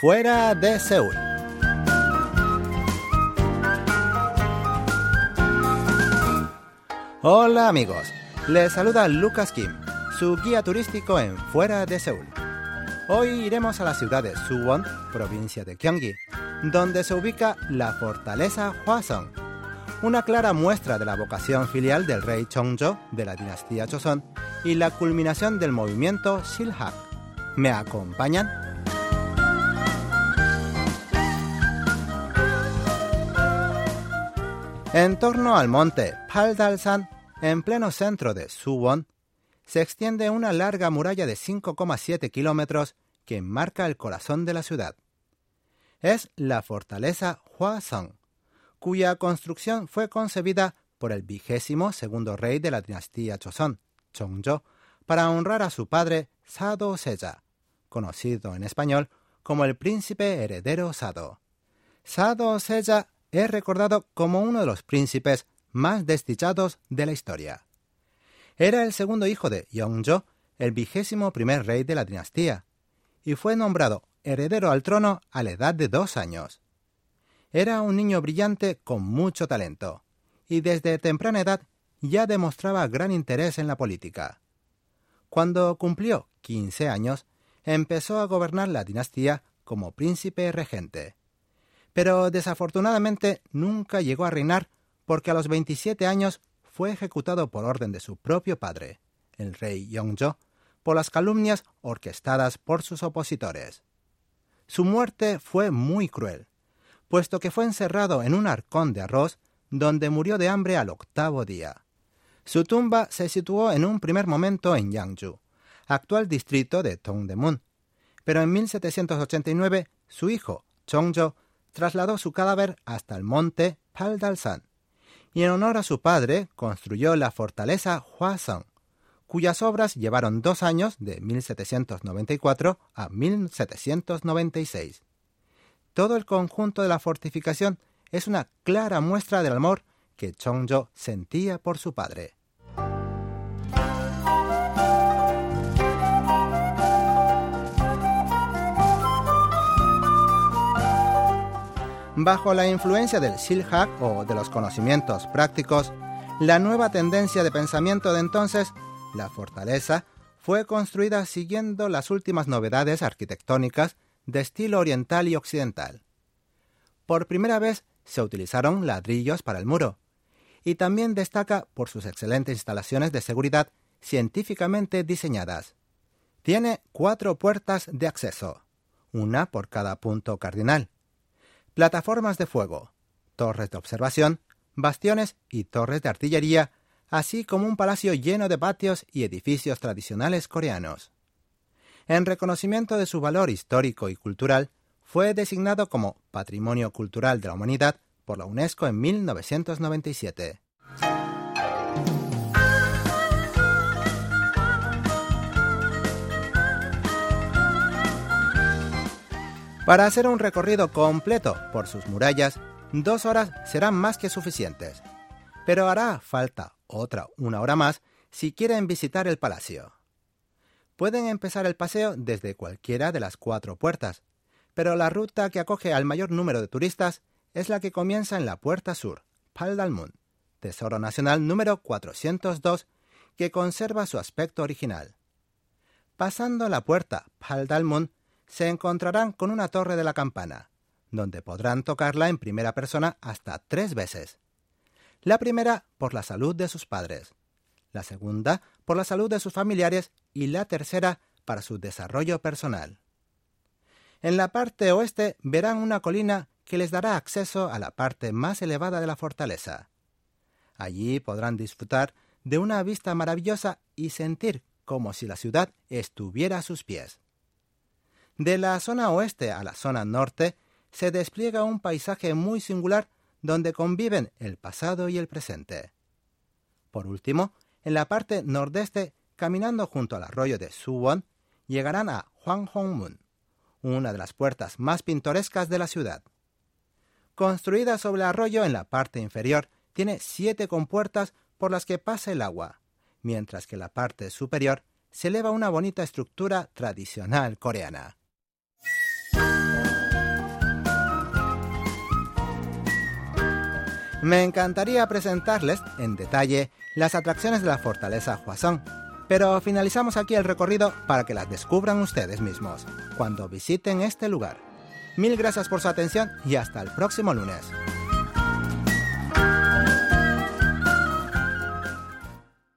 fuera de Seúl. Hola amigos, les saluda Lucas Kim, su guía turístico en Fuera de Seúl. Hoy iremos a la ciudad de Suwon, provincia de Gyeonggi, donde se ubica la fortaleza Hwasong, una clara muestra de la vocación filial del rey Chongjo de la dinastía Joseon y la culminación del movimiento Silhak. ¿Me acompañan? En torno al monte Paldalsan, en pleno centro de Suwon, se extiende una larga muralla de 5,7 kilómetros que marca el corazón de la ciudad. Es la fortaleza Hwasong, cuya construcción fue concebida por el vigésimo segundo rey de la dinastía Joseon, Chongjo, para honrar a su padre Sado Seja, conocido en español como el príncipe heredero Sado. Sado Seja es recordado como uno de los príncipes más desdichados de la historia. Era el segundo hijo de Yongjo, el vigésimo primer rey de la dinastía, y fue nombrado heredero al trono a la edad de dos años. Era un niño brillante con mucho talento, y desde temprana edad ya demostraba gran interés en la política. Cuando cumplió 15 años, empezó a gobernar la dinastía como príncipe regente. Pero desafortunadamente nunca llegó a reinar porque a los 27 años fue ejecutado por orden de su propio padre, el rey Yongjo, por las calumnias orquestadas por sus opositores. Su muerte fue muy cruel, puesto que fue encerrado en un arcón de arroz donde murió de hambre al octavo día. Su tumba se situó en un primer momento en Yangju, actual distrito de Tongdemun, pero en 1789 su hijo, Chongjo, trasladó su cadáver hasta el monte Paldalsan, y en honor a su padre construyó la fortaleza Hwasong, cuyas obras llevaron dos años de 1794 a 1796. Todo el conjunto de la fortificación es una clara muestra del amor que Chongjo sentía por su padre. Bajo la influencia del Silhak o de los conocimientos prácticos, la nueva tendencia de pensamiento de entonces, la fortaleza, fue construida siguiendo las últimas novedades arquitectónicas de estilo oriental y occidental. Por primera vez se utilizaron ladrillos para el muro, y también destaca por sus excelentes instalaciones de seguridad científicamente diseñadas. Tiene cuatro puertas de acceso, una por cada punto cardinal, plataformas de fuego, torres de observación, bastiones y torres de artillería, así como un palacio lleno de patios y edificios tradicionales coreanos. En reconocimiento de su valor histórico y cultural, fue designado como Patrimonio Cultural de la Humanidad por la UNESCO en 1997. Para hacer un recorrido completo por sus murallas, dos horas serán más que suficientes. Pero hará falta otra una hora más si quieren visitar el palacio. Pueden empezar el paseo desde cualquiera de las cuatro puertas, pero la ruta que acoge al mayor número de turistas es la que comienza en la puerta sur, Paldalmun, Tesoro Nacional número 402, que conserva su aspecto original. Pasando la puerta Paldalmun, se encontrarán con una torre de la campana, donde podrán tocarla en primera persona hasta tres veces. La primera por la salud de sus padres, la segunda por la salud de sus familiares y la tercera para su desarrollo personal. En la parte oeste verán una colina que les dará acceso a la parte más elevada de la fortaleza. Allí podrán disfrutar de una vista maravillosa y sentir como si la ciudad estuviera a sus pies. De la zona oeste a la zona norte se despliega un paisaje muy singular donde conviven el pasado y el presente. Por último, en la parte nordeste, caminando junto al arroyo de Suwon, llegarán a Hwanghongmun, una de las puertas más pintorescas de la ciudad. Construida sobre el arroyo en la parte inferior, tiene siete compuertas por las que pasa el agua, mientras que la parte superior se eleva una bonita estructura tradicional coreana. Me encantaría presentarles en detalle las atracciones de la fortaleza Huazón, pero finalizamos aquí el recorrido para que las descubran ustedes mismos cuando visiten este lugar. Mil gracias por su atención y hasta el próximo lunes.